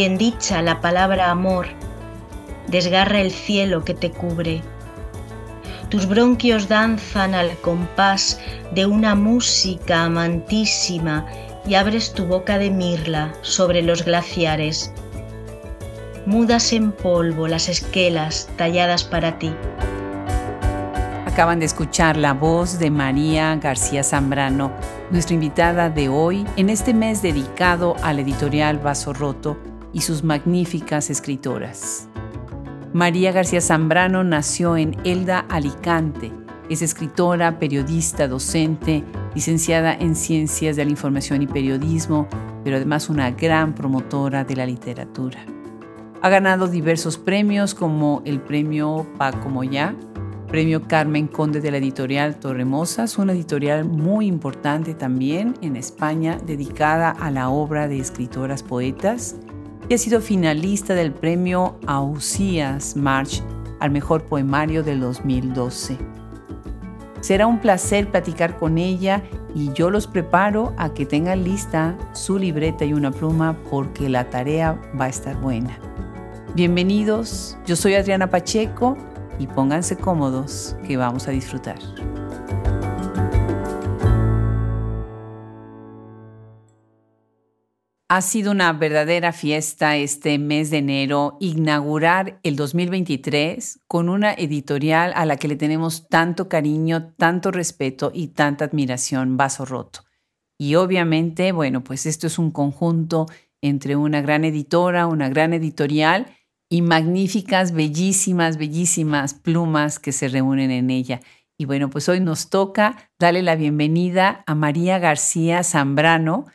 bien dicha la palabra amor, desgarra el cielo que te cubre. Tus bronquios danzan al compás de una música amantísima y abres tu boca de mirla sobre los glaciares. Mudas en polvo las esquelas talladas para ti. Acaban de escuchar la voz de María García Zambrano, nuestra invitada de hoy en este mes dedicado al editorial Vaso Roto y sus magníficas escritoras. María García Zambrano nació en Elda, Alicante. Es escritora, periodista, docente, licenciada en Ciencias de la Información y Periodismo, pero además una gran promotora de la literatura. Ha ganado diversos premios como el Premio Paco Moyá, Premio Carmen Conde de la editorial Torremosas, una editorial muy importante también en España dedicada a la obra de escritoras poetas y ha sido finalista del premio Ausías March al mejor poemario del 2012. Será un placer platicar con ella y yo los preparo a que tengan lista su libreta y una pluma porque la tarea va a estar buena. Bienvenidos, yo soy Adriana Pacheco y pónganse cómodos que vamos a disfrutar. Ha sido una verdadera fiesta este mes de enero inaugurar el 2023 con una editorial a la que le tenemos tanto cariño, tanto respeto y tanta admiración, Vaso Roto. Y obviamente, bueno, pues esto es un conjunto entre una gran editora, una gran editorial y magníficas, bellísimas, bellísimas plumas que se reúnen en ella. Y bueno, pues hoy nos toca darle la bienvenida a María García Zambrano,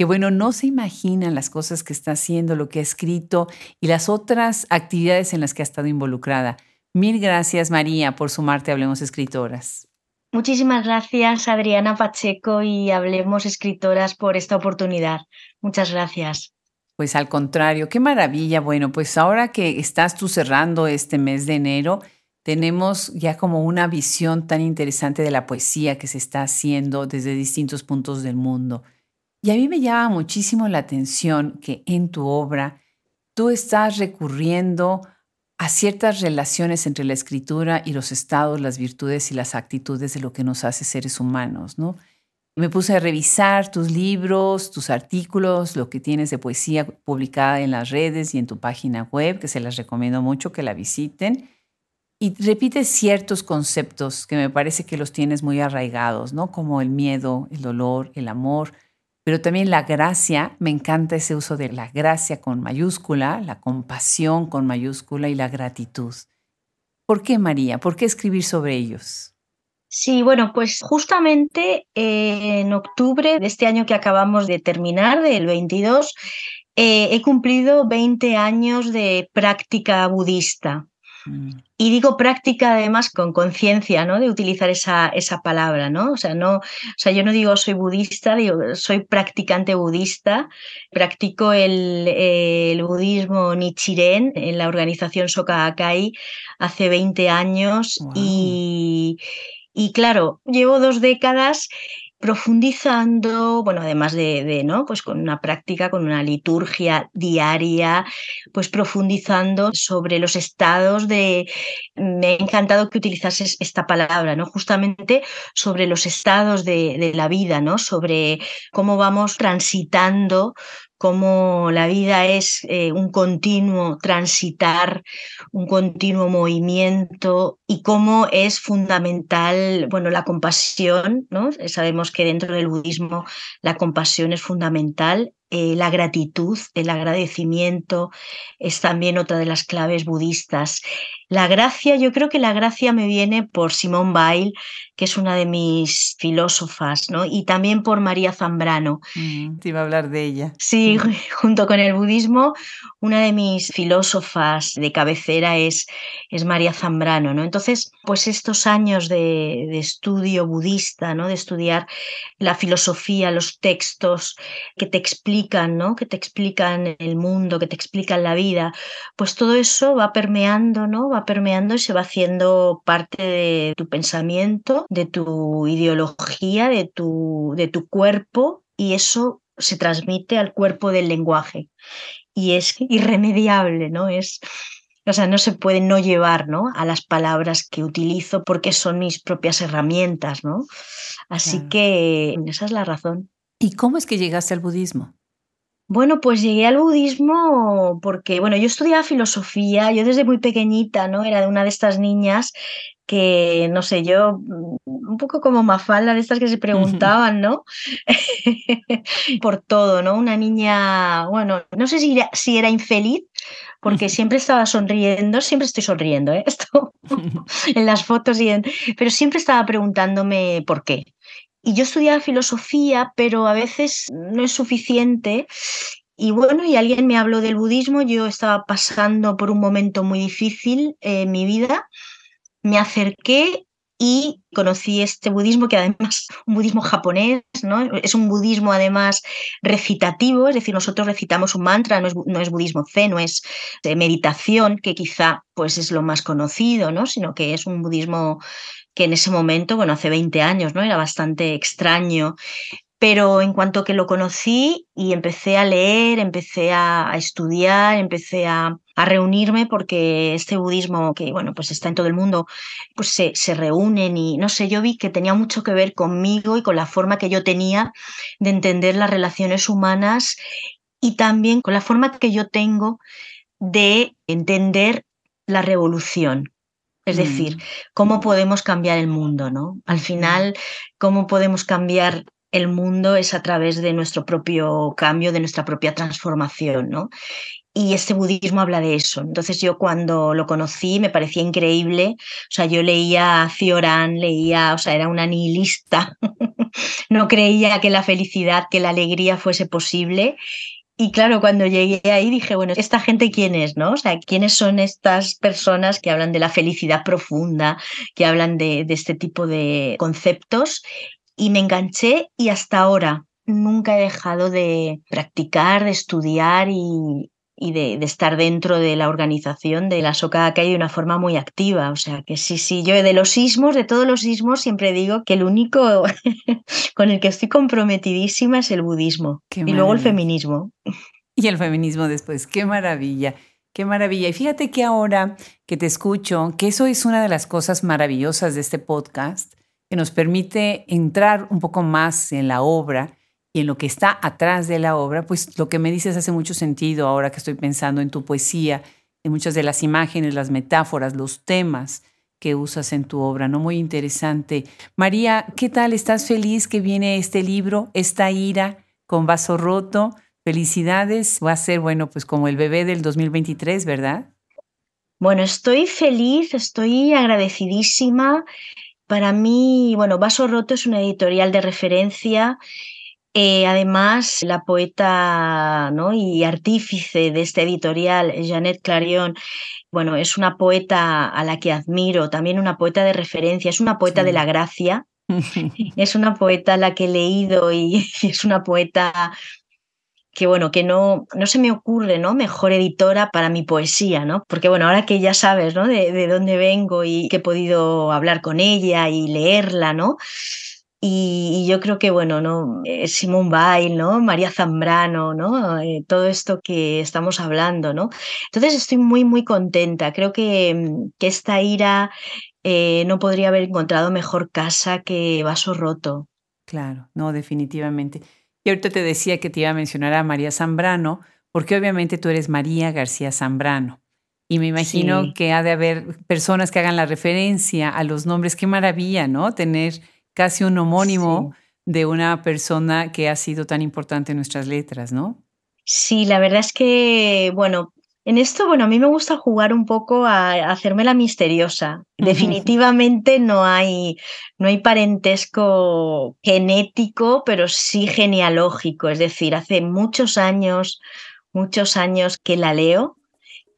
que bueno, no se imaginan las cosas que está haciendo, lo que ha escrito y las otras actividades en las que ha estado involucrada. Mil gracias, María, por sumarte a Hablemos Escritoras. Muchísimas gracias, Adriana Pacheco y Hablemos Escritoras por esta oportunidad. Muchas gracias. Pues al contrario, qué maravilla. Bueno, pues ahora que estás tú cerrando este mes de enero, tenemos ya como una visión tan interesante de la poesía que se está haciendo desde distintos puntos del mundo. Y a mí me llama muchísimo la atención que en tu obra tú estás recurriendo a ciertas relaciones entre la escritura y los estados, las virtudes y las actitudes de lo que nos hace seres humanos, ¿no? Me puse a revisar tus libros, tus artículos, lo que tienes de poesía publicada en las redes y en tu página web, que se las recomiendo mucho que la visiten. Y repites ciertos conceptos que me parece que los tienes muy arraigados, ¿no? Como el miedo, el dolor, el amor, pero también la gracia, me encanta ese uso de la gracia con mayúscula, la compasión con mayúscula y la gratitud. ¿Por qué María? ¿Por qué escribir sobre ellos? Sí, bueno, pues justamente eh, en octubre de este año que acabamos de terminar, del 22, eh, he cumplido 20 años de práctica budista. Mm. Y digo práctica además con conciencia, ¿no? De utilizar esa, esa palabra, ¿no? O sea, no, o sea, yo no digo soy budista, digo soy practicante budista, practico el, el budismo Nichiren en la organización Soka Akai hace 20 años y, y claro, llevo dos décadas profundizando, bueno, además de, ¿no? Pues con una práctica, con una liturgia diaria, pues profundizando sobre los estados de, me ha encantado que utilizases esta palabra, ¿no? Justamente sobre los estados de, de la vida, ¿no? Sobre cómo vamos transitando cómo la vida es eh, un continuo transitar, un continuo movimiento y cómo es fundamental, bueno, la compasión, ¿no? Sabemos que dentro del budismo la compasión es fundamental, eh, la gratitud, el agradecimiento es también otra de las claves budistas. La gracia, yo creo que la gracia me viene por Simone Weil, que es una de mis filósofas, ¿no? Y también por María Zambrano. Mm, te iba a hablar de ella. Sí, junto con el budismo, una de mis filósofas de cabecera es, es María Zambrano, ¿no? Entonces, pues estos años de, de estudio budista, ¿no? De estudiar la filosofía, los textos que te explican, ¿no? Que te explican el mundo, que te explican la vida, pues todo eso va permeando, ¿no? Va permeando y se va haciendo parte de tu pensamiento, de tu ideología, de tu, de tu cuerpo y eso se transmite al cuerpo del lenguaje. y es irremediable, ¿no? Es, o sea, no se puede no llevar, ¿no? A las palabras que utilizo porque son mis propias herramientas, ¿no? Así que esa es la razón. ¿Y cómo es que llegaste al budismo? Bueno, pues llegué al budismo porque, bueno, yo estudiaba filosofía, yo desde muy pequeñita, ¿no? Era de una de estas niñas que, no sé, yo, mm, un poco como Mafalda, de estas que se preguntaban, ¿no? Por todo, ¿no? Una niña, bueno, no sé si era, si era infeliz, porque siempre estaba sonriendo, siempre estoy sonriendo, ¿eh? Esto en las fotos y en, pero siempre estaba preguntándome por qué. Y yo estudiaba filosofía, pero a veces no es suficiente. Y bueno, y alguien me habló del budismo, yo estaba pasando por un momento muy difícil en mi vida, me acerqué y conocí este budismo que además un budismo japonés, ¿no? Es un budismo además recitativo, es decir, nosotros recitamos un mantra, no es, no es budismo zen, no es de meditación, que quizá pues es lo más conocido, ¿no? Sino que es un budismo que en ese momento, bueno, hace 20 años, ¿no? Era bastante extraño. Pero en cuanto que lo conocí y empecé a leer, empecé a, estudiar, empecé a, reunirme porque este budismo que, bueno, pues está en todo el mundo, pues se, se reúnen y no sé, yo vi que tenía mucho que ver conmigo y con la forma que yo tenía de entender las relaciones humanas y también con la forma que yo tengo de entender la revolución. Es decir, cómo podemos cambiar el mundo, ¿no? Al final, cómo podemos cambiar el mundo es a través de nuestro propio cambio, de nuestra propia transformación, ¿no? Y este budismo habla de eso. Entonces yo cuando lo conocí me parecía increíble. O sea, yo leía a Cioran, leía, o sea, era una nihilista. no creía que la felicidad, que la alegría fuese posible. Y claro, cuando llegué ahí dije, bueno, ¿esta gente quién es, no? O sea, ¿quiénes son estas personas que hablan de la felicidad profunda, que hablan de, este tipo de conceptos? Y me enganché y hasta ahora nunca he dejado de practicar, de estudiar y, y de, estar dentro de la organización de la Soka hay de una forma muy activa. O sea que sí, sí, yo de los sismos, de todos los sismos, siempre digo que el único con el que estoy comprometidísima es el budismo y luego el feminismo. Y el feminismo después, qué maravilla. Qué maravilla. Y fíjate que ahora que te escucho, que eso es una de las cosas maravillosas de este podcast, que nos permite entrar un poco más en la obra y en lo que está atrás de la obra, pues lo que me dices hace mucho sentido ahora que estoy pensando en tu poesía, en muchas de las imágenes, las metáforas, los temas que usas en tu obra, ¿no? Muy interesante. María, ¿qué tal? ¿Estás feliz que viene este libro, esta ira con vaso roto? Felicidades, va a ser, bueno, pues como el bebé del 2023, ¿verdad? Bueno, estoy feliz, estoy agradecidísima. Para mí, bueno, Vaso Roto es una editorial de referencia eh, además, la poeta ¿no? y artífice de este editorial, Jeanette Clarion, bueno, es una poeta a la que admiro, también una poeta de referencia, es una poeta de la gracia, es una poeta a la que he leído y, es una poeta que bueno, que no, no se me ocurre, ¿no? Mejor editora para mi poesía, ¿no? Porque bueno, ahora que ya sabes, ¿no? De, de dónde vengo y que he podido hablar con ella y leerla, ¿no? Y, yo creo que, bueno, ¿no? Eh, Simón Bail, ¿no? María Zambrano, ¿no? Eh, todo esto que estamos hablando, ¿no? Entonces estoy muy, muy contenta. Creo que, mm, que esta ira eh, no podría haber encontrado mejor casa que vaso roto. Claro, no, definitivamente. Y ahorita te decía que te iba a mencionar a María Zambrano, porque obviamente tú eres María García Zambrano. Y me imagino que ha de haber personas que hagan la referencia a los nombres. Qué maravilla, ¿no? Tener casi un homónimo de una persona que ha sido tan importante en nuestras letras, ¿no? Sí, la verdad es que, bueno, en esto, bueno, a mí me gusta jugar un poco a, hacerme la misteriosa. Definitivamente no hay, no hay parentesco genético, pero sí genealógico. Es decir, hace muchos años, muchos años que la leo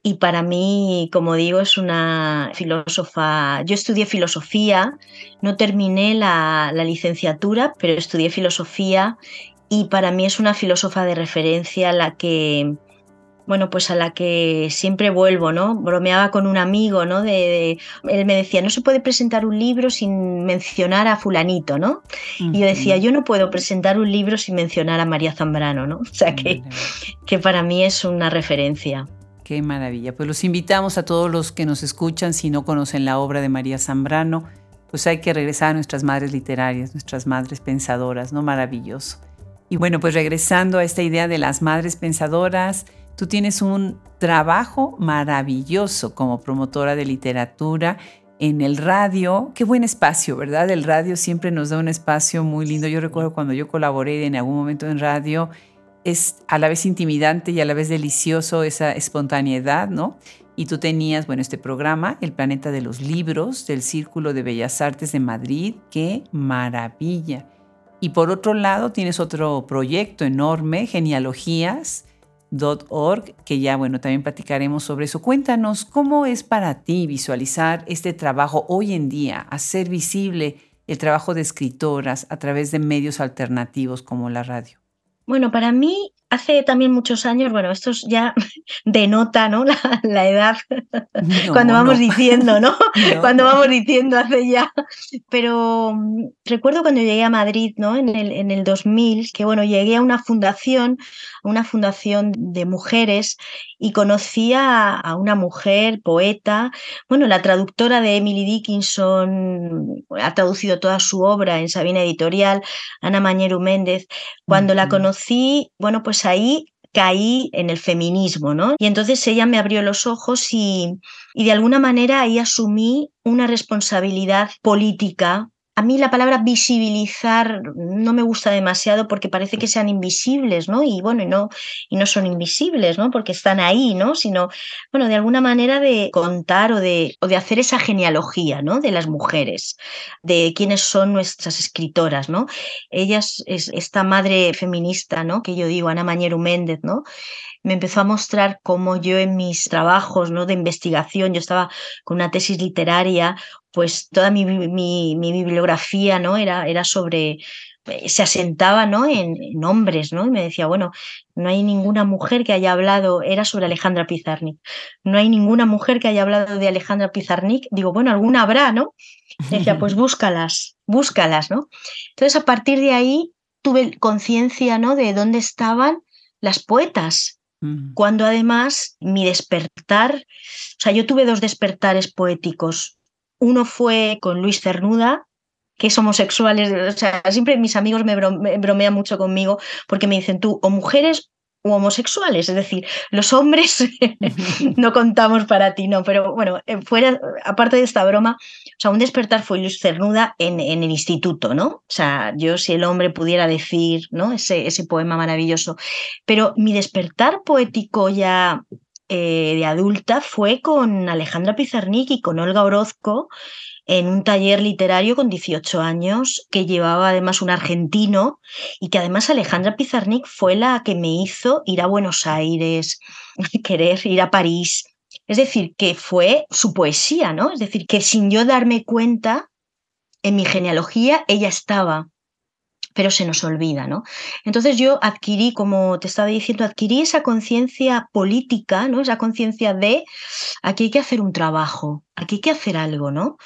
y para mí, como digo, es una filósofa. Yo estudié filosofía, no terminé la, licenciatura, pero estudié filosofía y para mí es una filósofa de referencia la que bueno, pues a la que siempre vuelvo, ¿no? Bromeaba con un amigo, ¿no? De, él me decía, no se puede presentar un libro sin mencionar a fulanito, ¿no? Y yo decía, yo no puedo presentar un libro sin mencionar a María Zambrano, ¿no? O sea que, que para mí es una referencia. Qué maravilla. Pues los invitamos a todos los que nos escuchan, si no conocen la obra de María Zambrano, pues hay que regresar a nuestras madres literarias, nuestras madres pensadoras, ¿no? Maravilloso. Y bueno, pues regresando a esta idea de las madres pensadoras, Tú tienes un trabajo maravilloso como promotora de literatura en el radio. Qué buen espacio, ¿verdad? El radio siempre nos da un espacio muy lindo. Yo recuerdo cuando yo colaboré en algún momento en radio, es a la vez intimidante y a la vez delicioso esa espontaneidad, ¿no? Y tú tenías, bueno, este programa, El Planeta de los Libros, del Círculo de Bellas Artes de Madrid. ¡Qué maravilla! Y por otro lado, tienes otro proyecto enorme, Genealogías, org, que ya, bueno, también platicaremos sobre eso. Cuéntanos, ¿cómo es para ti visualizar este trabajo hoy en día, hacer visible el trabajo de escritoras a través de medios alternativos como la radio? Bueno, para mí hace también muchos años, bueno, esto ya denota, ¿no? La, edad, cuando vamos diciendo, ¿no? Cuando vamos diciendo hace ya. Pero mm, recuerdo cuando llegué a Madrid, ¿no? En el, en el 2000, que bueno, llegué a una fundación, una fundación de mujeres y conocí a, una mujer poeta, bueno, la traductora de Emily Dickinson ha traducido toda su obra en Sabina Editorial, Ana Mañeru Méndez. Cuando la conocí, bueno, pues ahí caí en el feminismo, ¿no? Y entonces ella me abrió los ojos y, y de alguna manera ahí asumí una responsabilidad política a mí la palabra visibilizar no me gusta demasiado porque parece que sean invisibles, ¿no? Y bueno, y no, y no son invisibles, ¿no? Porque están ahí, ¿no? Sino, bueno, de alguna manera de contar o de, o de hacer esa genealogía, ¿no? De las mujeres, de quiénes son nuestras escritoras, ¿no? Ellas, es esta madre feminista, ¿no? Que yo digo, Ana Mañero Méndez, ¿no? Me empezó a mostrar cómo yo en mis trabajos ¿no? de investigación, yo estaba con una tesis literaria, pues toda mi, mi, bibliografía ¿no? era, era sobre eh, se asentaba ¿no? En, hombres, ¿no? Y me decía, bueno, no hay ninguna mujer que haya hablado, era sobre Alejandra Pizarnik, no hay ninguna mujer que haya hablado de Alejandra Pizarnik, digo, bueno, alguna habrá, ¿no? Y decía, pues búscalas, búscalas, ¿no? Entonces, a partir de ahí tuve conciencia, ¿no? De dónde estaban las poetas, cuando además mi despertar, o sea, yo tuve dos despertares poéticos. Uno fue con Luis Cernuda, que es homosexuales, o sea, siempre mis amigos me, bromean mucho conmigo porque me dicen tú, o mujeres homosexuales, es decir, los hombres no contamos para ti, no, pero bueno, eh, fuera, aparte de esta broma, o sea, un despertar fue Luis Cernuda en, en, el instituto, ¿no? O sea, yo si el hombre pudiera decir, ¿no? Ese, ese poema maravilloso, pero mi despertar poético ya eh, de adulta fue con Alejandra Pizarnik y con Olga Orozco, en un taller literario con 18 años que llevaba además un argentino y que además Alejandra Pizarnik fue la que me hizo ir a Buenos Aires, querer ir a París. Es decir, que fue su poesía, ¿no? Es decir, que sin yo darme cuenta, en mi genealogía ella estaba pero se nos olvida, ¿no? Entonces yo adquirí, como te estaba diciendo, adquirí esa conciencia política, ¿no? Esa conciencia de aquí hay que hacer un trabajo, aquí hay que hacer algo, ¿no?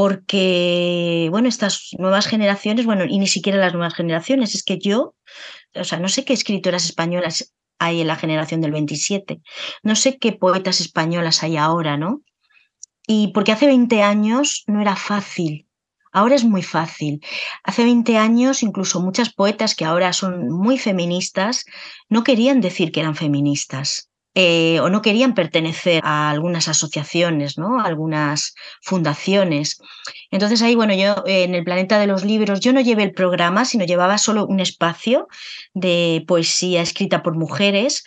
Porque, bueno, estas nuevas generaciones, bueno, y ni siquiera las nuevas generaciones, es que yo, o sea, no sé qué escritoras españolas hay en la generación del 27, no sé qué poetas españolas hay ahora, ¿no? Y porque hace 20 años no era fácil Ahora es muy fácil. Hace 20 años, incluso muchas poetas que ahora son muy feministas no querían decir que eran feministas. Eh, o no querían pertenecer a algunas asociaciones, ¿no? A algunas fundaciones. Entonces ahí, bueno, yo en el Planeta de los Libros, yo no llevé el programa, sino llevaba solo un espacio de poesía escrita por mujeres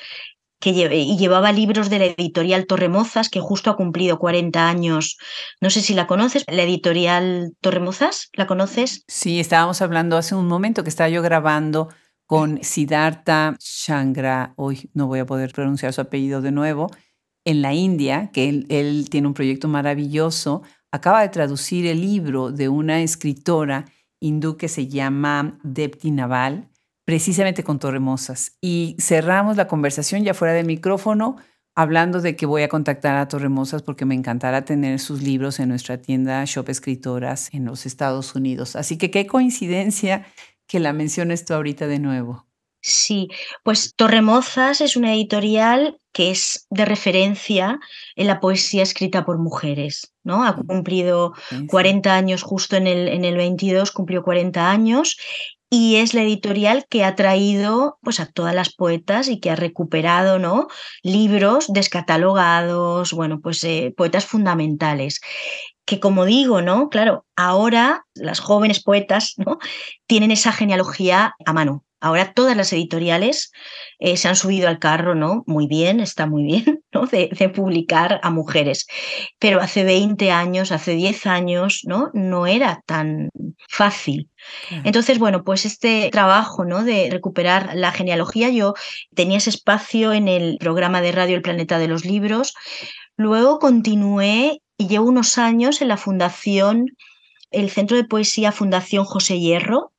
y llevaba libros de la editorial Torremozas, que justo ha cumplido 40 años. No sé si la conoces, la editorial Torremozas, ¿la conoces? Sí, estábamos hablando hace un momento que estaba yo grabando con Siddhartha Shangra, hoy no voy a poder pronunciar su apellido de nuevo, en la India, que él, tiene un proyecto maravilloso, acaba de traducir el libro de una escritora hindú que se llama Depti Naval, precisamente con Torremosas. Y cerramos la conversación ya fuera del micrófono hablando de que voy a contactar a Torremosas porque me encantará tener sus libros en nuestra tienda Shop Escritoras en los Estados Unidos. Así que qué coincidencia que la menciones tú ahorita de nuevo. Sí, pues Torremozas es una editorial que es de referencia en la poesía escrita por mujeres, ¿no? Ha cumplido 40 años justo en el, en el 22, cumplió 40 años y es la editorial que ha traído pues, a todas las poetas y que ha recuperado ¿no? libros descatalogados, bueno, pues eh, poetas fundamentales. Que como digo, ¿no? Claro, ahora las jóvenes poetas ¿no? tienen esa genealogía a mano. Ahora todas las editoriales eh, se han subido al carro, ¿no? Muy bien, está muy bien, ¿no? De, publicar a mujeres. Pero hace 20 años, hace 10 años, ¿no? No era tan fácil. Entonces, bueno, pues este trabajo, ¿no? De recuperar la genealogía, yo tenía ese espacio en el programa de radio El Planeta de los Libros. Luego continué y llevo unos años en la fundación, el Centro de Poesía Fundación José Hierro,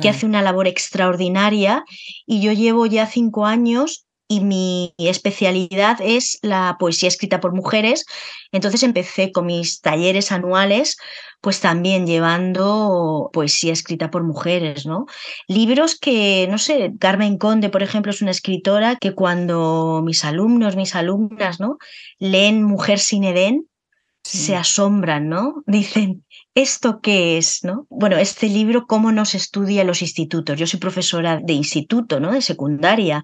que hace una labor extraordinaria y yo llevo ya cinco años y mi especialidad es la poesía escrita por mujeres. Entonces empecé con mis talleres anuales, pues también llevando poesía escrita por mujeres, ¿no? Libros que, no sé, Carmen Conde, por ejemplo, es una escritora que cuando mis alumnos, mis alumnas, ¿no? Leen Mujer sin Edén, se asombran, ¿no? Dicen, ¿esto qué es? ¿no? Bueno, este libro, ¿cómo nos estudia en los institutos? Yo soy profesora de instituto, ¿no? De secundaria.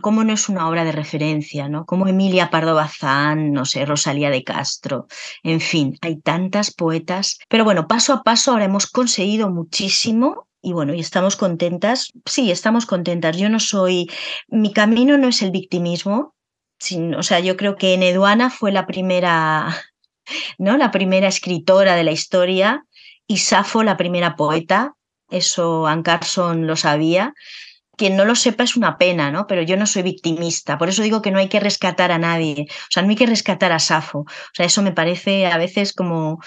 ¿Cómo no es una obra de referencia, ¿no? Como Emilia Pardo Bazán, no sé, Rosalía de Castro, en fin, hay tantas poetas. Pero bueno, paso a paso ahora hemos conseguido muchísimo y bueno, y estamos contentas. Sí, estamos contentas. Yo no soy, mi camino no es el victimismo. o sea, yo creo que Neduana fue la primera ¿no? La primera escritora de la historia y Safo la primera poeta, eso Anne Carson lo sabía. Quien no lo sepa es una pena, ¿no? Pero yo no soy victimista, por eso digo que no hay que rescatar a nadie, o sea, no hay que rescatar a Safo. O sea, eso me parece a veces como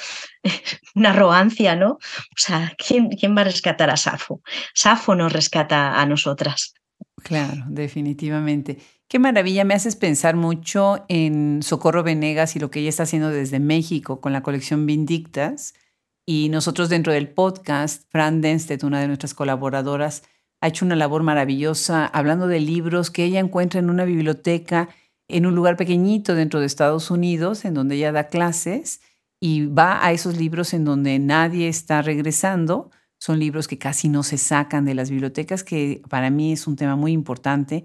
una arrogancia, ¿no? O sea, ¿quién, quién va a rescatar a Safo? Safo nos rescata a nosotras. Claro, definitivamente. Qué maravilla, me haces pensar mucho en Socorro Venegas y lo que ella está haciendo desde México con la colección Vindictas. Y nosotros dentro del podcast, Fran Denstedt, una de nuestras colaboradoras, ha hecho una labor maravillosa hablando de libros que ella encuentra en una biblioteca en un lugar pequeñito dentro de Estados Unidos, en donde ella da clases y va a esos libros en donde nadie está regresando. Son libros que casi no se sacan de las bibliotecas, que para mí es un tema muy importante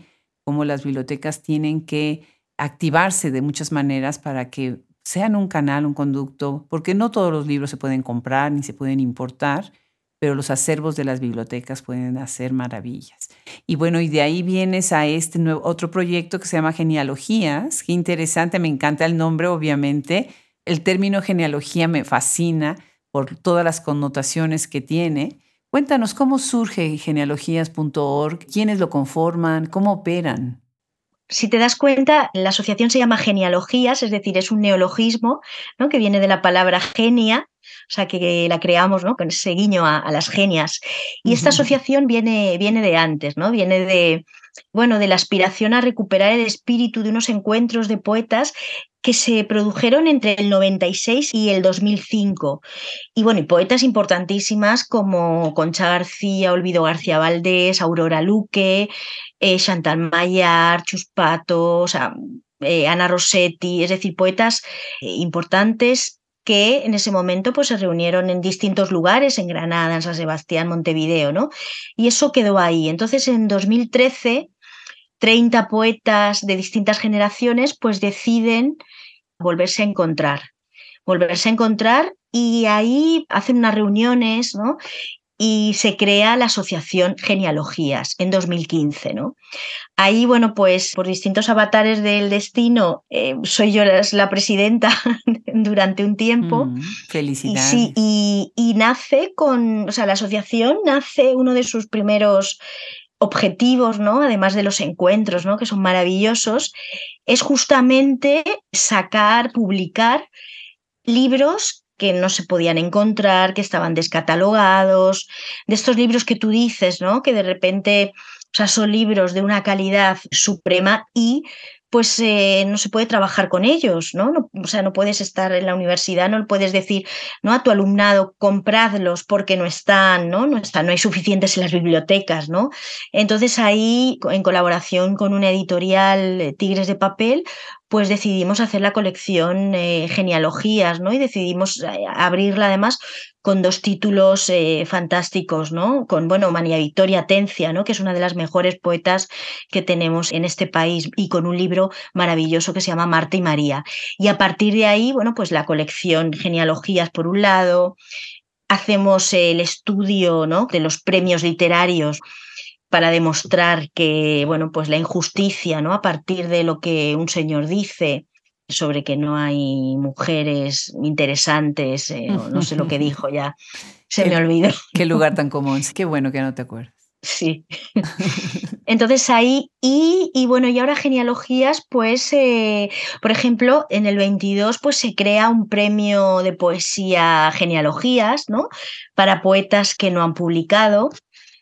cómo las bibliotecas tienen que activarse de muchas maneras para que sean un canal, un conducto, porque no todos los libros se pueden comprar ni se pueden importar, pero los acervos de las bibliotecas pueden hacer maravillas. Y bueno, y de ahí vienes a este nuevo, otro proyecto que se llama Genealogías. Qué interesante, me encanta el nombre, obviamente. El término genealogía me fascina por todas las connotaciones que tiene. Cuéntanos cómo surge genealogías.org, quiénes lo conforman, cómo operan. Si te das cuenta, la asociación se llama genealogías, es decir, es un neologismo ¿no? que viene de la palabra genia, o sea, que la creamos ¿no? con ese guiño a, las genias. Y esta asociación viene, viene de antes, ¿no? viene de, bueno, de la aspiración a recuperar el espíritu de unos encuentros de poetas que se produjeron entre el 96 y el 2005. Y bueno, y poetas importantísimas como Concha García, Olvido García Valdés, Aurora Luque, eh, Chantal Mayar, Chuspato, eh, Ana Rossetti, es decir, poetas eh, importantes que en ese momento pues, se reunieron en distintos lugares, en Granada, en San Sebastián, Montevideo, ¿no? Y eso quedó ahí. Entonces, en 2013 30 poetas de distintas generaciones pues deciden volverse a encontrar, volverse a encontrar y ahí hacen unas reuniones, ¿no? Y se crea la asociación Genealogías en 2015, ¿no? Ahí, bueno, pues por distintos avatares del destino, eh, soy yo la, presidenta durante un tiempo. Mm, felicidades. Y, y, nace con, o sea, la asociación nace uno de sus primeros objetivos, ¿no? Además de los encuentros, ¿no? Que son maravillosos, es justamente sacar, publicar libros que no se podían encontrar, que estaban descatalogados, de estos libros que tú dices, ¿no? Que de repente, o sea, son libros de una calidad suprema y pues eh, no se puede trabajar con ellos, ¿no? ¿no? O sea, no puedes estar en la universidad, no puedes decir, ¿no? A tu alumnado, compradlos porque no están, ¿no? No están, no hay suficientes en las bibliotecas, ¿no? Entonces ahí, en colaboración con una editorial eh, Tigres de Papel, pues decidimos hacer la colección eh, Genealogías, ¿no? Y decidimos abrirla además con dos títulos eh, fantásticos, ¿no? Con, bueno, María Victoria Tencia, ¿no? Que es una de las mejores poetas que tenemos en este país y con un libro maravilloso que se llama Marta y María. Y a partir de ahí, bueno, pues la colección Genealogías por un lado, hacemos el estudio, ¿no? De los premios literarios para demostrar que, bueno, pues la injusticia, ¿no? A partir de lo que un señor dice, sobre que no hay mujeres interesantes, eh, no sé lo que dijo ya, se me olvidó. Qué lugar tan común, qué bueno que no te acuerdas. Sí. Entonces ahí, y, y, bueno, y ahora genealogías, pues, eh, por ejemplo, en el 22, pues se crea un premio de poesía genealogías, ¿no? Para poetas que no han publicado.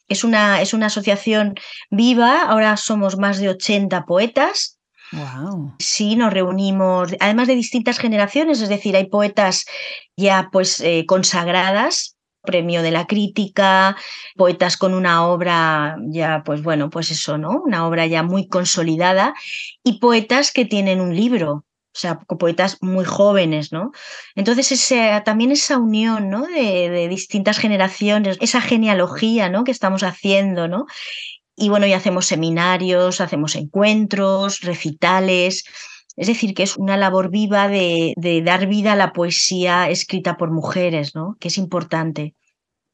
Es una, es una asociación viva, ahora somos más de 80 poetas Wow. Sí, nos reunimos, además de distintas generaciones, es decir, hay poetas ya pues eh, consagradas, premio de la crítica, poetas con una obra ya, pues bueno, pues eso, ¿no? Una obra ya muy consolidada y poetas que tienen un libro, o sea, poetas muy jóvenes, ¿no? Entonces, ese, también esa unión, ¿no? De, distintas generaciones, esa genealogía, ¿no? Que estamos haciendo, ¿no? Y bueno, y hacemos seminarios, hacemos encuentros, recitales. Es decir, que es una labor viva de, de dar vida a la poesía escrita por mujeres, ¿no? Que es importante.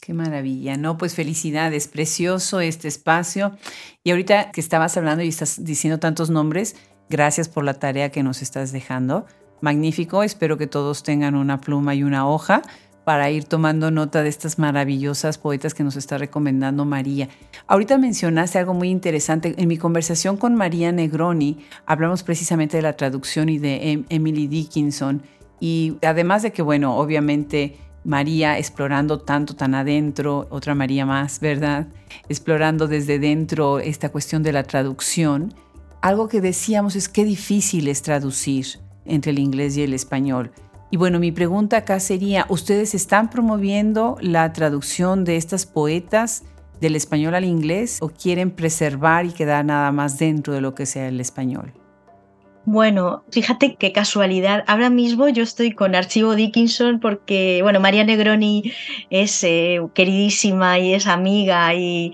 Qué maravilla, ¿no? Pues felicidades, precioso este espacio. Y ahorita que estabas hablando y estás diciendo tantos nombres, gracias por la tarea que nos estás dejando. Magnífico, espero que todos tengan una pluma y una hoja para ir tomando nota de estas maravillosas poetas que nos está recomendando María. Ahorita mencionaste algo muy interesante. En mi conversación con María Negroni hablamos precisamente de la traducción y de em-, Emily Dickinson. Y además de que, bueno, obviamente María explorando tanto, tan adentro, otra María más, ¿verdad? Explorando desde dentro esta cuestión de la traducción. Algo que decíamos es qué difícil es traducir entre el inglés y el español. Y bueno, mi pregunta acá sería, ¿ustedes están promoviendo la traducción de estas poetas del español al inglés o quieren preservar y quedar nada más dentro de lo que sea el español? Bueno, fíjate qué casualidad. Ahora mismo yo estoy con Archivo Dickinson porque, bueno, María Negroni es eh, queridísima y es amiga y,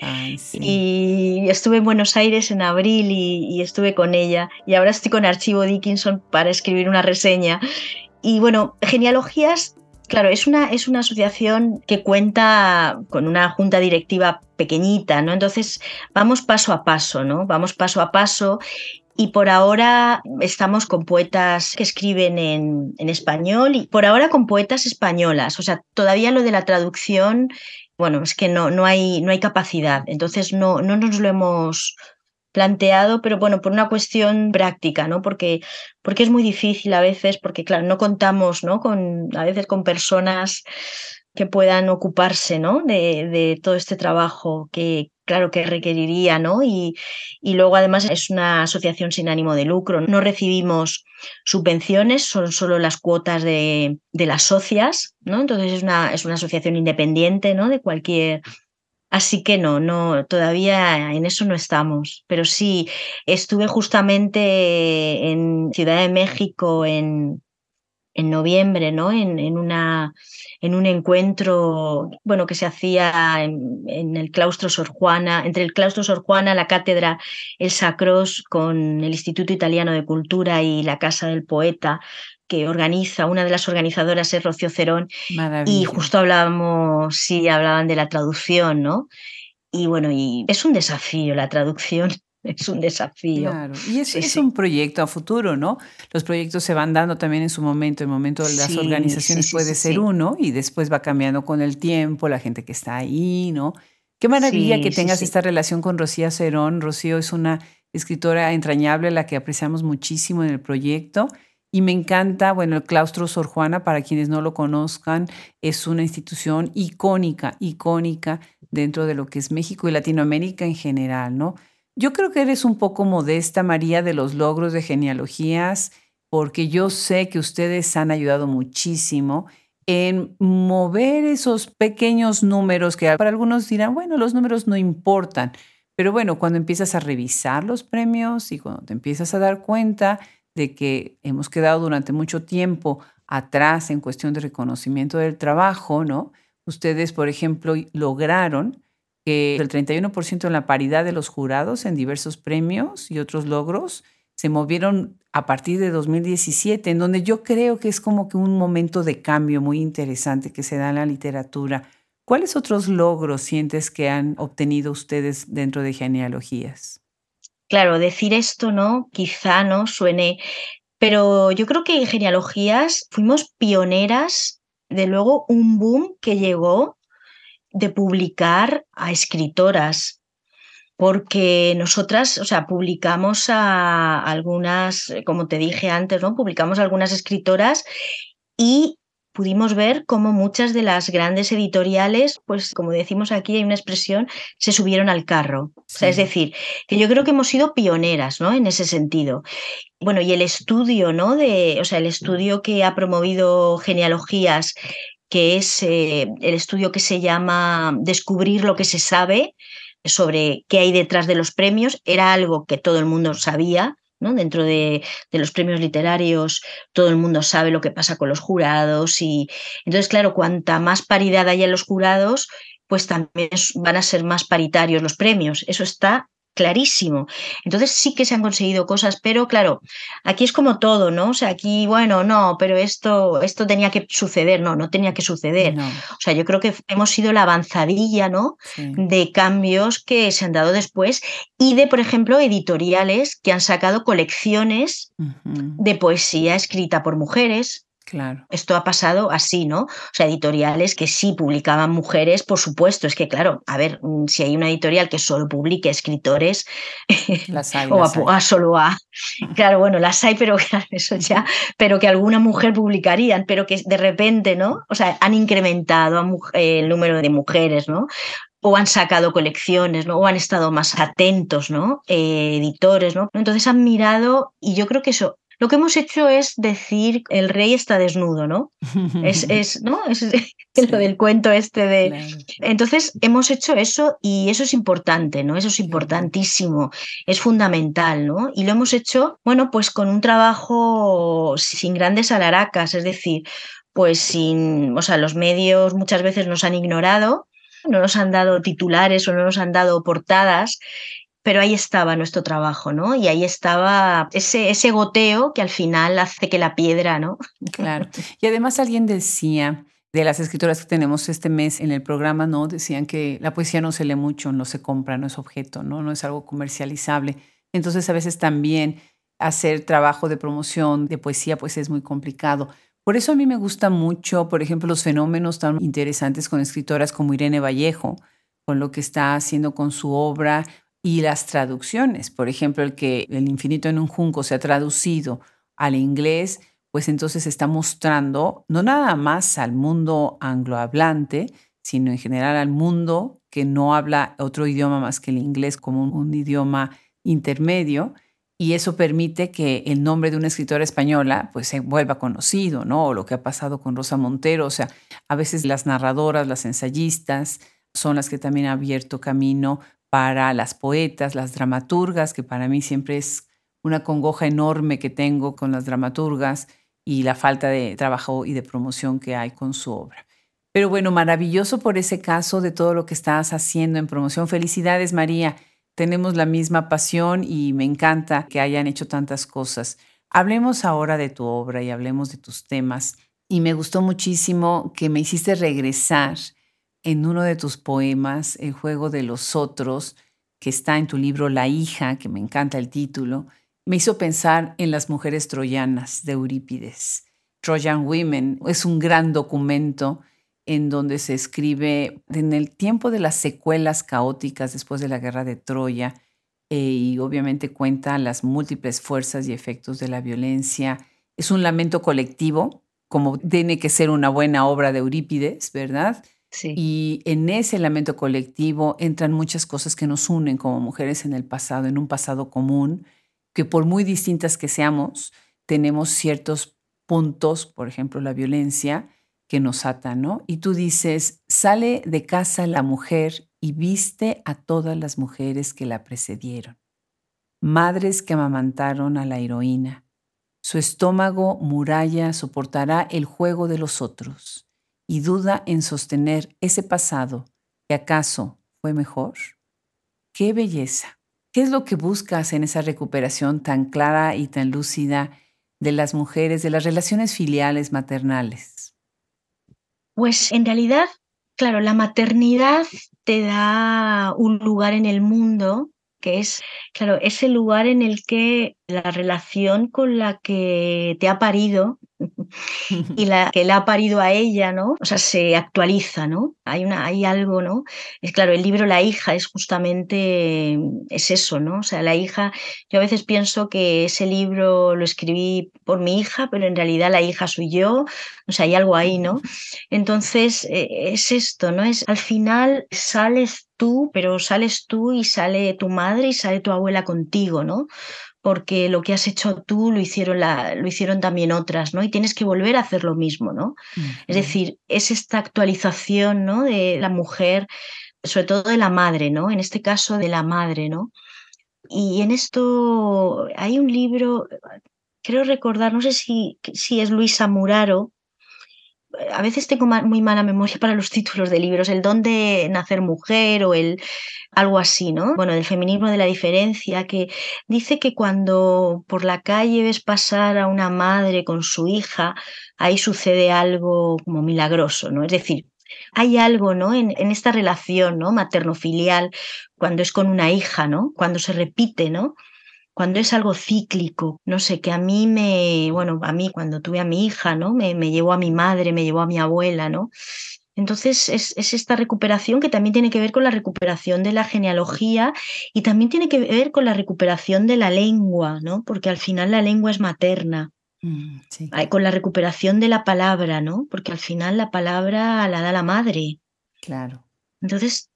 y, estuve en Buenos Aires en abril y, y, estuve con ella y ahora estoy con Archivo Dickinson para escribir una reseña y bueno, genealogías, claro, es una, es una asociación que cuenta con una junta directiva pequeñita, ¿no? Entonces vamos paso a paso, ¿no? Vamos paso a paso y por ahora estamos con poetas que escriben en, español y por ahora con poetas españolas. O sea, todavía lo de la traducción, bueno, es que no, no, hay, no hay capacidad. Entonces no, no nos lo hemos planteado, pero bueno, por una cuestión práctica, ¿no? Porque, porque es muy difícil a veces, porque claro, no contamos, ¿no? A veces con personas que puedan ocuparse, ¿no? De, todo este trabajo que, claro, que requeriría, ¿no? Y, y luego además es una asociación sin ánimo de lucro. No recibimos subvenciones, son solo las cuotas de, de las socias, ¿no? Entonces es una, es una asociación independiente, ¿no? De cualquier Así que no, no, todavía en eso no estamos. Pero sí, estuve justamente en Ciudad de México en, en noviembre, ¿no? En, en, una, en un encuentro, bueno, que se hacía en, en, el claustro Sor Juana, entre el claustro Sor Juana, la cátedra El Sacros, con el Instituto Italiano de Cultura y la Casa del Poeta, que organiza, una de las organizadoras es Rocío Cerón, y justo hablábamos, sí, hablaban de la traducción, ¿no? Y bueno, y es un desafío la traducción. Es un desafío. Claro. Y es, es un proyecto a futuro, ¿no? Los proyectos se van dando también en su momento. El momento de las organizaciones puede ser uno y después va cambiando con el tiempo, la gente que está ahí, ¿no? Qué maravilla que tengas esta relación con Rocío Cerón. Rocío es una escritora entrañable, la que apreciamos muchísimo en el proyecto Y me encanta, bueno, el claustro Sor Juana, para quienes no lo conozcan, es una institución icónica, icónica dentro de lo que es México y Latinoamérica en general, ¿no? Yo creo que eres un poco modesta, María, de los logros de genealogías, porque yo sé que ustedes han ayudado muchísimo en mover esos pequeños números que para algunos dirán, bueno, los números no importan, pero bueno, cuando empiezas a revisar los premios y cuando te empiezas a dar cuenta de que hemos quedado durante mucho tiempo atrás en cuestión de reconocimiento del trabajo, ¿no? Ustedes, por ejemplo, lograron que el 31% en la paridad de los jurados en diversos premios y otros logros se movieron a partir de 2017, en donde yo creo que es como que un momento de cambio muy interesante que se da en la literatura. ¿Cuáles otros logros sientes que han obtenido ustedes dentro de genealogías? Claro, decir esto, ¿no? Quizá no suene, pero yo creo que en genealogías fuimos pioneras de luego un boom que llegó de publicar a escritoras, porque nosotras, o sea, publicamos a algunas, como te dije antes, ¿no? Publicamos a algunas escritoras y pudimos ver cómo muchas de las grandes editoriales, pues como decimos aquí, hay una expresión, se subieron al carro. O sea, es decir, que yo creo que hemos sido pioneras, ¿no? En ese sentido. Bueno, y el estudio, ¿no? De, o sea, el estudio que ha promovido genealogías, que es eh, el estudio que se llama Descubrir lo que se sabe sobre qué hay detrás de los premios, era algo que todo el mundo sabía, Dentro de, los premios literarios, todo el mundo sabe lo que pasa con los jurados y entonces, claro, cuanta más paridad haya en los jurados, pues también van a ser más paritarios los premios. Eso está clarísimo. Entonces sí que se han conseguido cosas, pero claro, aquí es como todo, ¿no? O sea, aquí, bueno, no, pero esto, esto tenía que suceder, no, no tenía que suceder. O sea, yo creo que hemos sido la avanzadilla, ¿no? De cambios que se han dado después y de, por ejemplo, editoriales que han sacado colecciones de poesía escrita por mujeres, Claro. Esto ha pasado así, ¿no? O sea, editoriales que sí publicaban mujeres, por supuesto. Es que, claro, a ver, mm, si hay una editorial que solo publique escritores, las hay, o a, solo a. Claro, bueno, las hay, pero eso ya, pero que alguna mujer publicarían, pero que de repente, ¿no? O sea, han incrementado el número de mujeres, ¿no? o han sacado colecciones, ¿no? O han estado más atentos, ¿no? Eh, editores, ¿no? Entonces han mirado y yo creo que eso lo que hemos hecho es decir el rey está desnudo, ¿no? Es, es ¿no? Es, lo del cuento este de. Entonces hemos hecho eso y eso es importante, ¿no? Eso es importantísimo, es fundamental, ¿no? Y lo hemos hecho, bueno, pues con un trabajo sin grandes alaracas, es decir, pues sin, o sea, los medios muchas veces nos han ignorado, no nos han dado titulares o no nos han dado portadas pero ahí estaba nuestro trabajo, ¿no? Y ahí estaba ese, goteo que al final hace que la piedra, ¿no? Claro. Y además alguien decía, de las escritoras que tenemos este mes en el programa, ¿no? Decían que la poesía no se lee mucho, no se compra, no es objeto, ¿no? No es algo comercializable. Entonces a veces también hacer trabajo de promoción de poesía pues es muy complicado. Por eso a mí me gusta mucho, por ejemplo, los fenómenos tan interesantes con escritoras como Irene Vallejo, con lo que está haciendo con su obra, y las traducciones. Por ejemplo, el que El infinito en un junco se ha traducido al inglés, pues entonces está mostrando no nada más al mundo anglohablante, sino en general al mundo que no habla otro idioma más que el inglés como un, idioma intermedio. Y eso permite que el nombre de una escritora española pues se vuelva conocido, ¿no? O lo que ha pasado con Rosa Montero. O sea, a veces las narradoras, las ensayistas son las que también han abierto camino para las poetas, las dramaturgas, que para mí siempre es una congoja enorme que tengo con las dramaturgas y la falta de trabajo y de promoción que hay con su obra. Pero bueno, maravilloso por ese caso de todo lo que estás haciendo en promoción. Felicidades, María. Tenemos la misma pasión y me encanta que hayan hecho tantas cosas. Hablemos ahora de tu obra y hablemos de tus temas. Y me gustó muchísimo que me hiciste regresar en uno de tus poemas, El juego de los otros, que está en tu libro La hija, que me encanta el título, me hizo pensar en las mujeres troyanas de Eurípides. Trojan Women es un gran documento en donde se escribe en el tiempo de las secuelas caóticas después de la guerra de Troya eh, y obviamente cuenta las múltiples fuerzas y efectos de la violencia es un lamento colectivo, como tiene que ser una buena obra de Eurípides, ¿verdad? Y en ese lamento colectivo entran muchas cosas que nos unen como mujeres en el pasado, en un pasado común, que por muy distintas que seamos, tenemos ciertos puntos, por ejemplo, la violencia, que nos atan, ¿no? Y tú dices, sale de casa la mujer y viste a todas las mujeres que la precedieron, madres que amamantaron a la heroína. Su estómago muralla soportará el juego de los otros y duda en sostener ese pasado que acaso fue mejor. ¡Qué belleza! ¿Qué es lo que buscas en esa recuperación tan clara y tan lúcida de las mujeres, de las relaciones filiales maternales? Pues en realidad, claro, la maternidad te da un lugar en el mundo que es, claro, ese lugar en el que la relación con la que te ha parido y la que la ha parido a ella, ¿no? O sea, se actualiza, ¿no? Hay, una, hay algo, ¿no? Es claro, el libro La hija es justamente, es eso, ¿no? O sea, la hija, yo a veces pienso que ese libro lo escribí por mi hija, pero en realidad la hija soy yo, o sea, hay algo ahí, ¿no? Entonces, eh, es esto, ¿no? Es al final sales tú, pero sales tú y sale tu madre y sale tu abuela contigo, ¿no? Porque lo que has hecho tú lo hicieron, la, lo hicieron también otras, ¿no? Y tienes que volver a hacer lo mismo, ¿no? Es decir, es esta actualización, ¿no? De la mujer, sobre todo de la madre, ¿no? En este caso de la madre, ¿no? Y en esto hay un libro, creo recordar, no sé si, si es Luisa Muraro, a veces tengo muy mala memoria para los títulos de libros, el don de nacer mujer o el algo así, ¿no? Bueno, del feminismo de la diferencia, que dice que cuando por la calle ves pasar a una madre con su hija, ahí sucede algo como milagroso, ¿no? Es decir, hay algo, ¿no? En, en esta relación, ¿no? Materno-filial, cuando es con una hija, ¿no? Cuando se repite, ¿no? Cuando es algo cíclico, no sé, que a mí me, bueno, a mí cuando tuve a mi hija, ¿no? Me, me llevó a mi madre, me llevó a mi abuela, ¿no? Entonces es, es, esta recuperación que también tiene que ver con la recuperación de la genealogía y también tiene que ver con la recuperación de la lengua, ¿no? Porque al final la lengua es materna. Mm, con la recuperación de la palabra, ¿no? Porque al final la palabra la da la madre. Claro. Entonces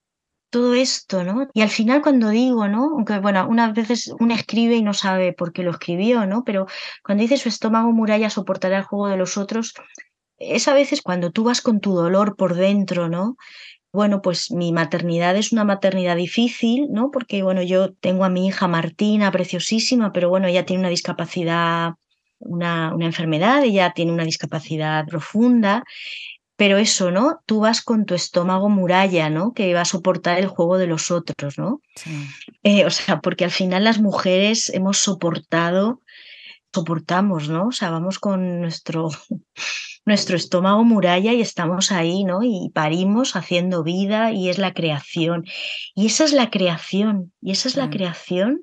todo esto, ¿no? Y al final cuando digo, ¿no? Aunque, bueno, unas veces uno escribe y no sabe por qué lo escribió, ¿no? Pero cuando dice su estómago muralla soportará el juego de los otros, es a veces cuando tú vas con tu dolor por dentro, ¿no? Bueno, pues mi maternidad es una maternidad difícil, ¿no? Porque, bueno, yo tengo a mi hija Martina, preciosísima, pero bueno, ella tiene una discapacidad, una, una enfermedad, ella tiene una discapacidad profunda pero eso, ¿no? Tú vas con tu estómago muralla, ¿no? Que va a soportar el juego de los otros, ¿no? Eh, o sea, porque al final las mujeres hemos soportado, soportamos, ¿no? O sea, vamos con nuestro, nuestro estómago muralla y estamos ahí, ¿no? Y parimos haciendo vida y es la creación. Y esa es la creación, y esa es la creación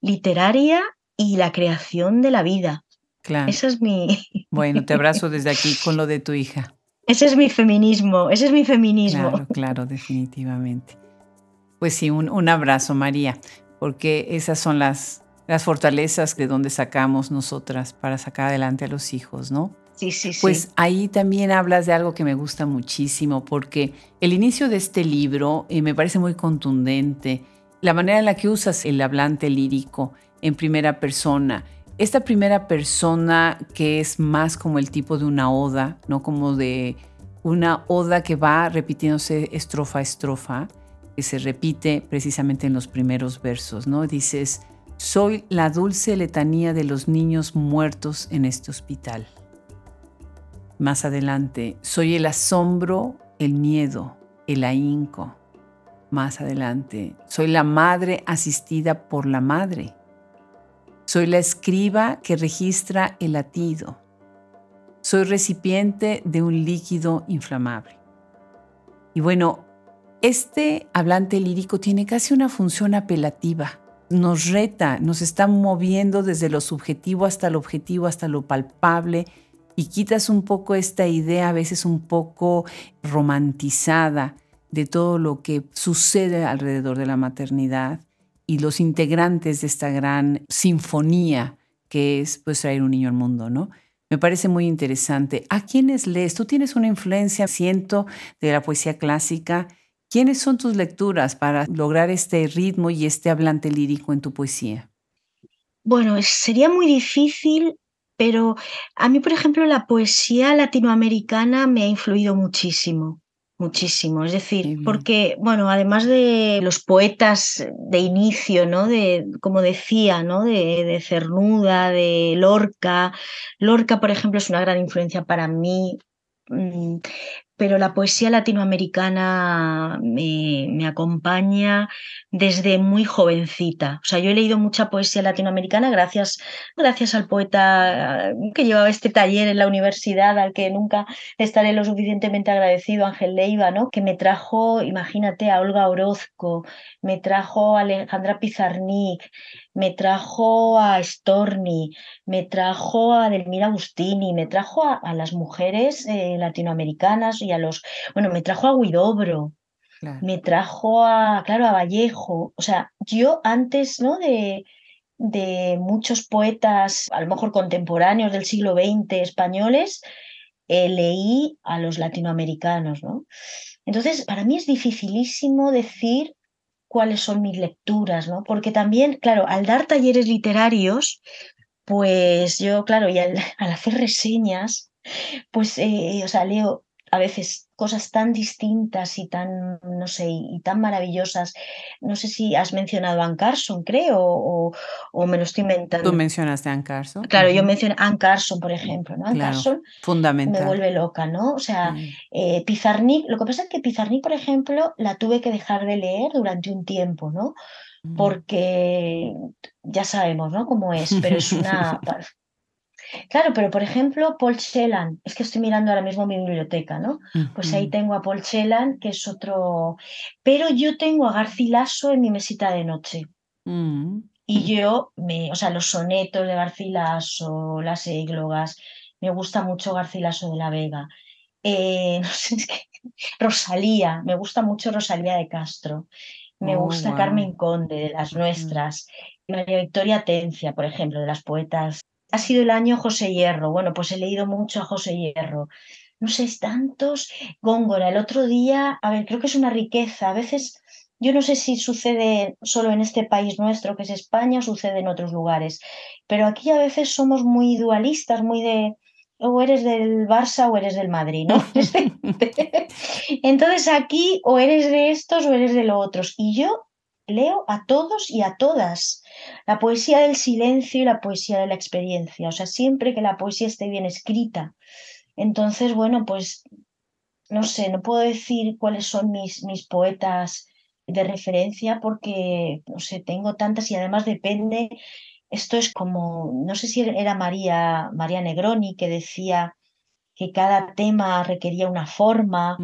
literaria y la creación de la vida. Claro. Esa es mi... Bueno, te abrazo desde aquí con lo de tu hija. Ese es mi feminismo, ese es mi feminismo. Claro, claro, definitivamente. Pues sí, un, abrazo, María, porque esas son las, las fortalezas de donde sacamos nosotras para sacar adelante a los hijos, ¿no? Sí, sí, sí. Pues ahí también hablas de algo que me gusta muchísimo, porque el inicio de este libro eh, me parece muy contundente. La manera en la que usas el hablante lírico en primera persona, esta primera persona que es más como el tipo de una oda, no como de una oda que va repitiéndose estrofa a estrofa, que se repite precisamente en los primeros versos, ¿no? Dices, soy la dulce letanía de los niños muertos en este hospital. Más adelante, soy el asombro, el miedo, el ahínco. Más adelante, soy la madre asistida por la madre. Soy la escriba que registra el latido. Soy recipiente de un líquido inflamable. Y bueno, este hablante lírico tiene casi una función apelativa. Nos reta, nos está moviendo desde lo subjetivo hasta lo objetivo, hasta lo palpable, y quitas un poco esta idea a veces un poco romantizada de todo lo que sucede alrededor de la maternidad y los integrantes de esta gran sinfonía que es pues traer un niño al mundo, ¿no? Me parece muy interesante. ¿A quiénes lees? Tú tienes una influencia, siento, de la poesía clásica. ¿Quiénes son tus lecturas para lograr este ritmo y este hablante lírico en tu poesía? Bueno, sería muy difícil, pero a mí, por ejemplo, la poesía latinoamericana me ha influido muchísimo. Muchísimo, es decir, porque, bueno, además de los poetas de inicio, ¿no? De, como decía, ¿no? De, de, Cernuda, de Lorca. Lorca, por ejemplo, es una gran influencia para mí. Pero la poesía latinoamericana me, acompaña desde muy jovencita. O sea, yo he leído mucha poesía latinoamericana gracias, gracias al poeta que llevaba este taller en la universidad, al que nunca estaré lo suficientemente agradecido, Ángel Leiva, ¿no? que me trajo, imagínate, a Olga Orozco, me trajo a Alejandra Pizarnik, me trajo a Storni, me trajo a Delmira Agustini, me trajo a, las mujeres eh, latinoamericanas y a los, bueno, me trajo a Guidobro, me trajo a, claro, a Vallejo. O sea, yo antes, ¿no? De, de muchos poetas, a lo mejor contemporáneos del siglo XX españoles, eh, leí a los latinoamericanos, ¿no? Entonces, para mí es dificilísimo decir cuáles son mis lecturas, ¿no? Porque también, claro, al dar talleres literarios, pues yo, claro, y al, hacer reseñas, pues, eh, o sea, leo a veces cosas tan distintas y tan, no sé, y tan maravillosas. No sé si has mencionado a Anne Carson, creo, o, o me lo estoy inventando. Tú mencionaste a Anne Carson. Claro, yo mencioné a Anne Carson, por ejemplo, ¿no? Anne Carson fundamental. me vuelve loca, ¿no? O sea, eh, Pizarnik, lo que pasa es que Pizarnik, por ejemplo, la tuve que dejar de leer durante un tiempo, ¿no? Mm. Porque ya sabemos, ¿no? Cómo es, pero es una... Claro, pero por ejemplo, Paul Celan, es que estoy mirando ahora mismo mi biblioteca, ¿no? Pues ahí tengo a Paul Celan, que es otro. Pero yo tengo a Garcilaso en mi mesita de noche. Mm. Y yo, me, o sea, los sonetos de Garcilaso, las églogas, me gusta mucho Garcilaso de la Vega. Eh, no sé, es que Rosalía, me gusta mucho Rosalía de Castro. Me oh, gusta Carmen Conde, de las nuestras. María Victoria Tencia, por ejemplo, de las poetas ha sido el año José Hierro. Bueno, pues he leído mucho a José Hierro. No sé, tantos. Góngora, el otro día, a ver, creo que es una riqueza. A veces, yo no sé si sucede solo en este país nuestro, que es España, o sucede en otros lugares. Pero aquí a veces somos muy dualistas, muy de o eres del Barça o eres del Madrid, ¿no? Entonces aquí o eres de estos o eres de los otros. Y yo leo a todos y a todas. La poesía del silencio y la poesía de la experiencia. O sea, siempre que la poesía esté bien escrita. Entonces, bueno, pues no sé, no puedo decir cuáles son mis, mis poetas de referencia porque, no sé, tengo tantas y además depende. Esto es como, no sé si era María, María Negroni que decía que cada tema requería una forma.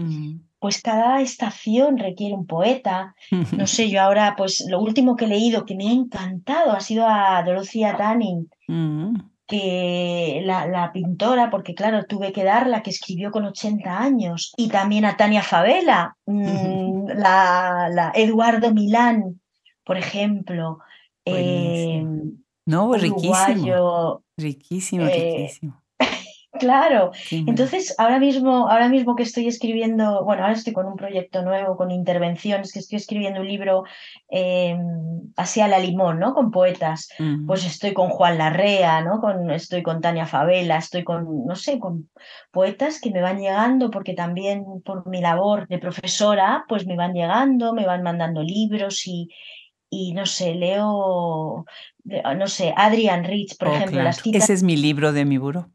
Pues cada estación requiere un poeta. No sé, yo ahora, pues lo último que he leído que me ha encantado ha sido a Dorothea Tanning, mm. que la, pintora, porque claro, tuve que dar la que escribió con 80 años, y también a Tania Favela, mm, la, Eduardo Milán, por ejemplo. Eh, no, riquísimo. Riquísimo, eh, Claro. Entonces, ahora mismo, ahora mismo que estoy escribiendo, bueno, ahora estoy con un proyecto nuevo, con intervenciones, que estoy escribiendo un libro eh, así a la limón, ¿no? Con poetas. Pues estoy con Juan Larrea, ¿no? Con, estoy con Tania Favela, estoy con, no sé, con poetas que me van llegando, porque también por mi labor de profesora, pues me van llegando, me van mandando libros y, y no sé, leo, no sé, Adrian Rich, por oh, ejemplo. Las Ese es mi libro de mi buro.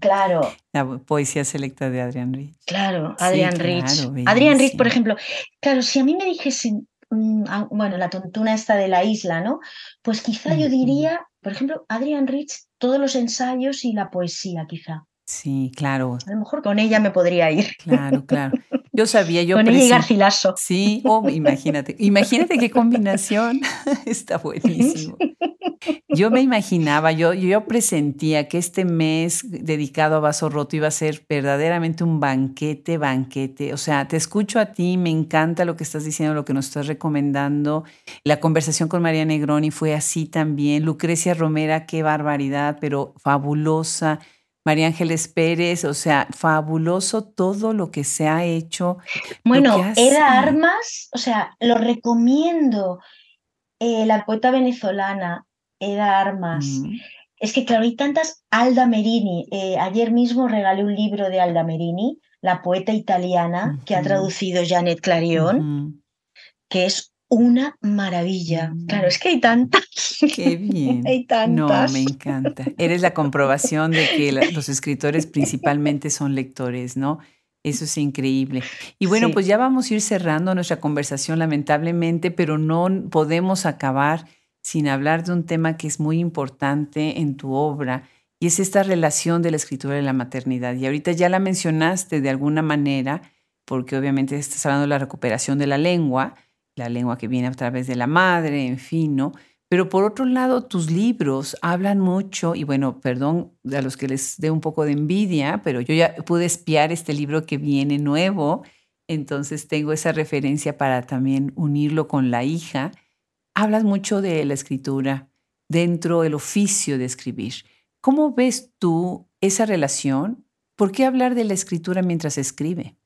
Claro. La poesía selecta de Adrian Rich. Claro, Adrian Rich. Adrian Rich, por ejemplo, claro, si a mí me dijesen, mm, bueno, la tontuna esta de la isla, ¿no? Pues quizá yo diría, por ejemplo, Adrian Rich, todos los ensayos y la poesía, quizá. Sí, claro. A lo mejor con ella me podría ir. Claro, claro. Yo sabía, yo Con ella y Garcilaso. Sí, oh, imagínate. Imagínate qué combinación. Está buenísimo. Yo me imaginaba, yo, yo presentía que este mes dedicado a Vaso Roto iba a ser verdaderamente un banquete, banquete. O sea, te escucho a ti, me encanta lo que estás diciendo, lo que nos estás recomendando. La conversación con María Negroni fue así también. Lucrecia Romera, qué barbaridad, pero fabulosa María Ángeles Pérez, o sea, fabuloso todo lo que se ha hecho. Bueno, Eda Armas, o sea, lo recomiendo. Eh, la poeta venezolana, Eda Armas. Mm. Es que, claro, hay tantas. Alda Merini. Eh, ayer mismo regalé un libro de Alda Merini, la poeta italiana, que ha traducido Janet Clarion, que es una maravilla. Claro, es que hay tantas. Qué bien. hay tantas. No, me encanta. Eres la comprobación de que los escritores principalmente son lectores, ¿no? Eso es increíble. Y bueno, pues ya vamos a ir cerrando nuestra conversación, lamentablemente, pero no podemos acabar sin hablar de un tema que es muy importante en tu obra, y es esta relación de la escritura y la maternidad. Y ahorita ya la mencionaste de alguna manera, porque obviamente estás hablando de la recuperación de la lengua, la lengua que viene a través de la madre, en fin, ¿no? Pero por otro lado, tus libros hablan mucho, y bueno, perdón a los que les dé un poco de envidia, pero yo ya pude espiar este libro que viene nuevo, entonces tengo esa referencia para también unirlo con la hija. Hablas mucho de la escritura dentro del oficio de escribir. ¿Cómo ves tú esa relación? ¿Por qué hablar de la escritura mientras escribe?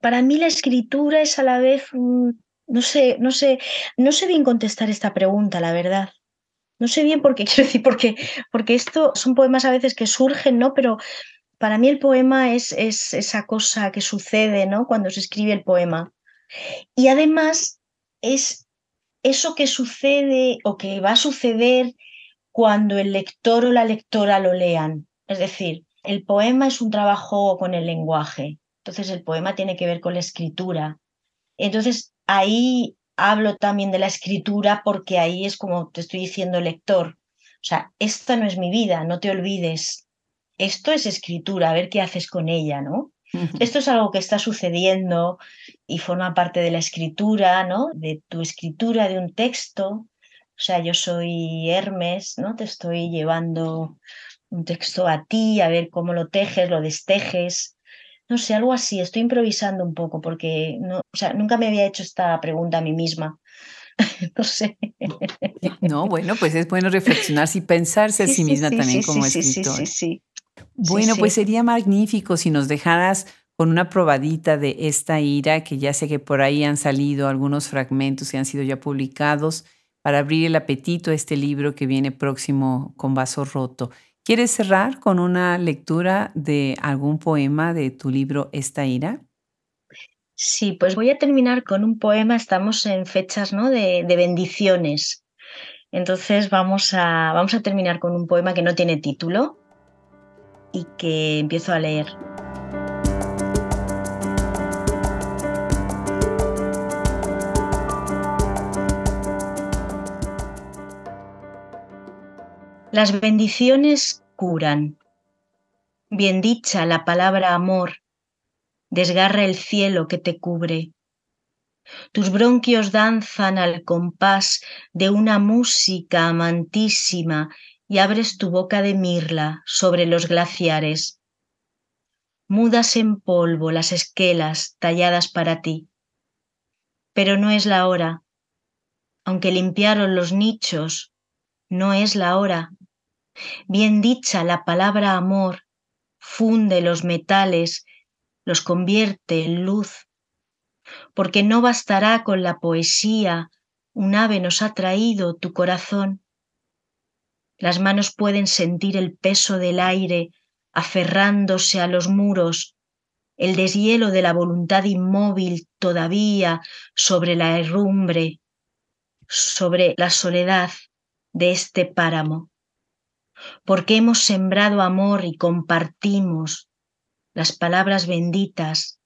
Para mí la escritura es a la vez no sé, no sé, no sé bien contestar esta pregunta, la verdad. No sé bien por qué, quiero decir, porque, porque esto son poemas a veces que surgen, ¿no? Pero para mí el poema es, es esa cosa que sucede, ¿no? Cuando se escribe el poema. Y además es eso que sucede o que va a suceder cuando el lector o la lectora lo lean. Es decir, el poema es un trabajo con el lenguaje. Entonces el poema tiene que ver con la escritura. Entonces ahí hablo también de la escritura porque ahí es como te estoy diciendo lector. O sea, esta no es mi vida, no te olvides. Esto es escritura, a ver qué haces con ella, ¿no? Esto es algo que está sucediendo y forma parte de la escritura, ¿no? De tu escritura de un texto. O sea, yo soy Hermes, ¿no? Te estoy llevando un texto a ti, a ver cómo lo tejes, lo destejes. No sé, algo así, estoy improvisando un poco porque no, o sea, nunca me había hecho esta pregunta a mí misma. no sé. No, bueno, pues es bueno reflexionarse y pensarse a sí, misma también como escritor. Sí, sí, Bueno, pues sería magnífico si nos dejaras con una probadita de esta ira, que ya sé que por ahí han salido algunos fragmentos que han sido ya publicados, para abrir el apetito a este libro que viene próximo con vaso roto. ¿Quieres cerrar con una lectura de algún poema de tu libro Esta ira? Sí, pues voy a terminar con un poema. Estamos en fechas ¿no? de, de bendiciones. Entonces vamos a, vamos a terminar con un poema que no tiene título y que empiezo a leer. Las bendiciones curan. Bien dicha la palabra amor, desgarra el cielo que te cubre. Tus bronquios danzan al compás de una música amantísima y abres tu boca de mirla sobre los glaciares. Mudas en polvo las esquelas talladas para ti. Pero no es la hora. Aunque limpiaron los nichos, no es la hora. Bien dicha la palabra amor, funde los metales, los convierte en luz, porque no bastará con la poesía, un ave nos ha traído tu corazón. Las manos pueden sentir el peso del aire aferrándose a los muros, el deshielo de la voluntad inmóvil todavía sobre la herrumbre, sobre la soledad de este páramo, porque hemos sembrado amor y compartimos las palabras benditas,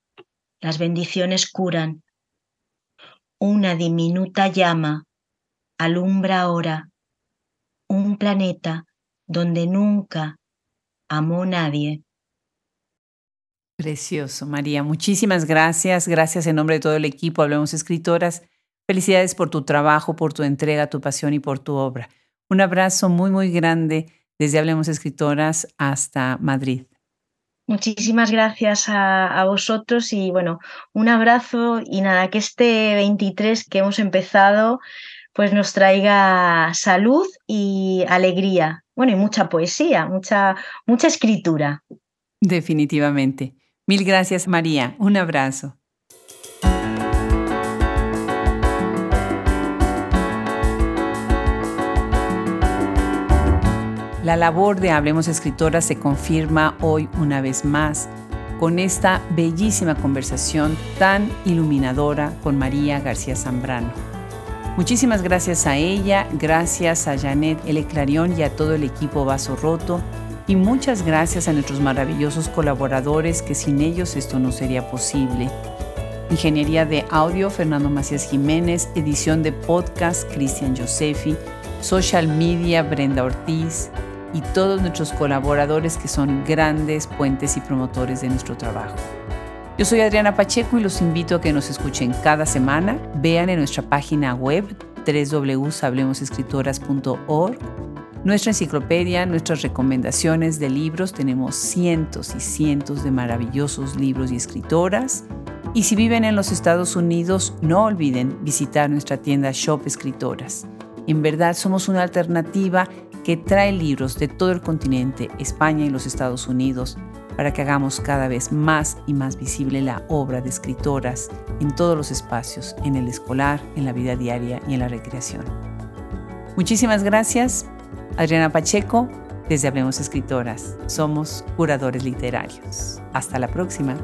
las bendiciones curan. Una diminuta llama alumbra ahora un planeta donde nunca amó nadie. Precioso, María. Muchísimas gracias. Gracias en nombre de todo el equipo. Hablemos Escritoras. Felicidades por tu trabajo, por tu entrega, tu pasión y por tu obra. Un abrazo muy, muy grande desde Hablemos Escritoras hasta Madrid. Muchísimas gracias a, vosotros y bueno, un abrazo y nada, que este 23 que hemos empezado, pues nos traiga salud y alegría. Bueno, y mucha poesía, mucha, mucha escritura. Definitivamente. Mil gracias, María. Un abrazo. La labor de Hablemos Escritoras se confirma hoy una vez más con esta bellísima conversación tan iluminadora con María García Zambrano. Muchísimas gracias a ella, gracias a Janet L. Clarion y a todo el equipo Vaso Roto y muchas gracias a nuestros maravillosos colaboradores que sin ellos esto no sería posible. Ingeniería de audio Fernando Macías Jiménez, edición de podcast Cristian Josefi, social media Brenda Ortiz y todos nuestros colaboradores que son grandes puentes y promotores de nuestro trabajo. Yo soy Adriana Pacheco y los invito a que nos escuchen cada semana. Vean en nuestra página web www.hablemosescritoras.org nuestra enciclopedia, nuestras recomendaciones de libros. Tenemos cientos y cientos de maravillosos libros y escritoras. Y si viven en los Estados Unidos, no olviden visitar nuestra tienda Shop Escritoras. En verdad somos una alternativa que trae libros de todo el continente, España y los Estados Unidos para que hagamos cada vez más y más visible la obra de escritoras en todos los espacios, en el escolar, en la vida diaria y en la recreación. Muchísimas gracias, Adriana Pacheco, desde Hablemos Escritoras. Somos curadores literarios. Hasta la próxima.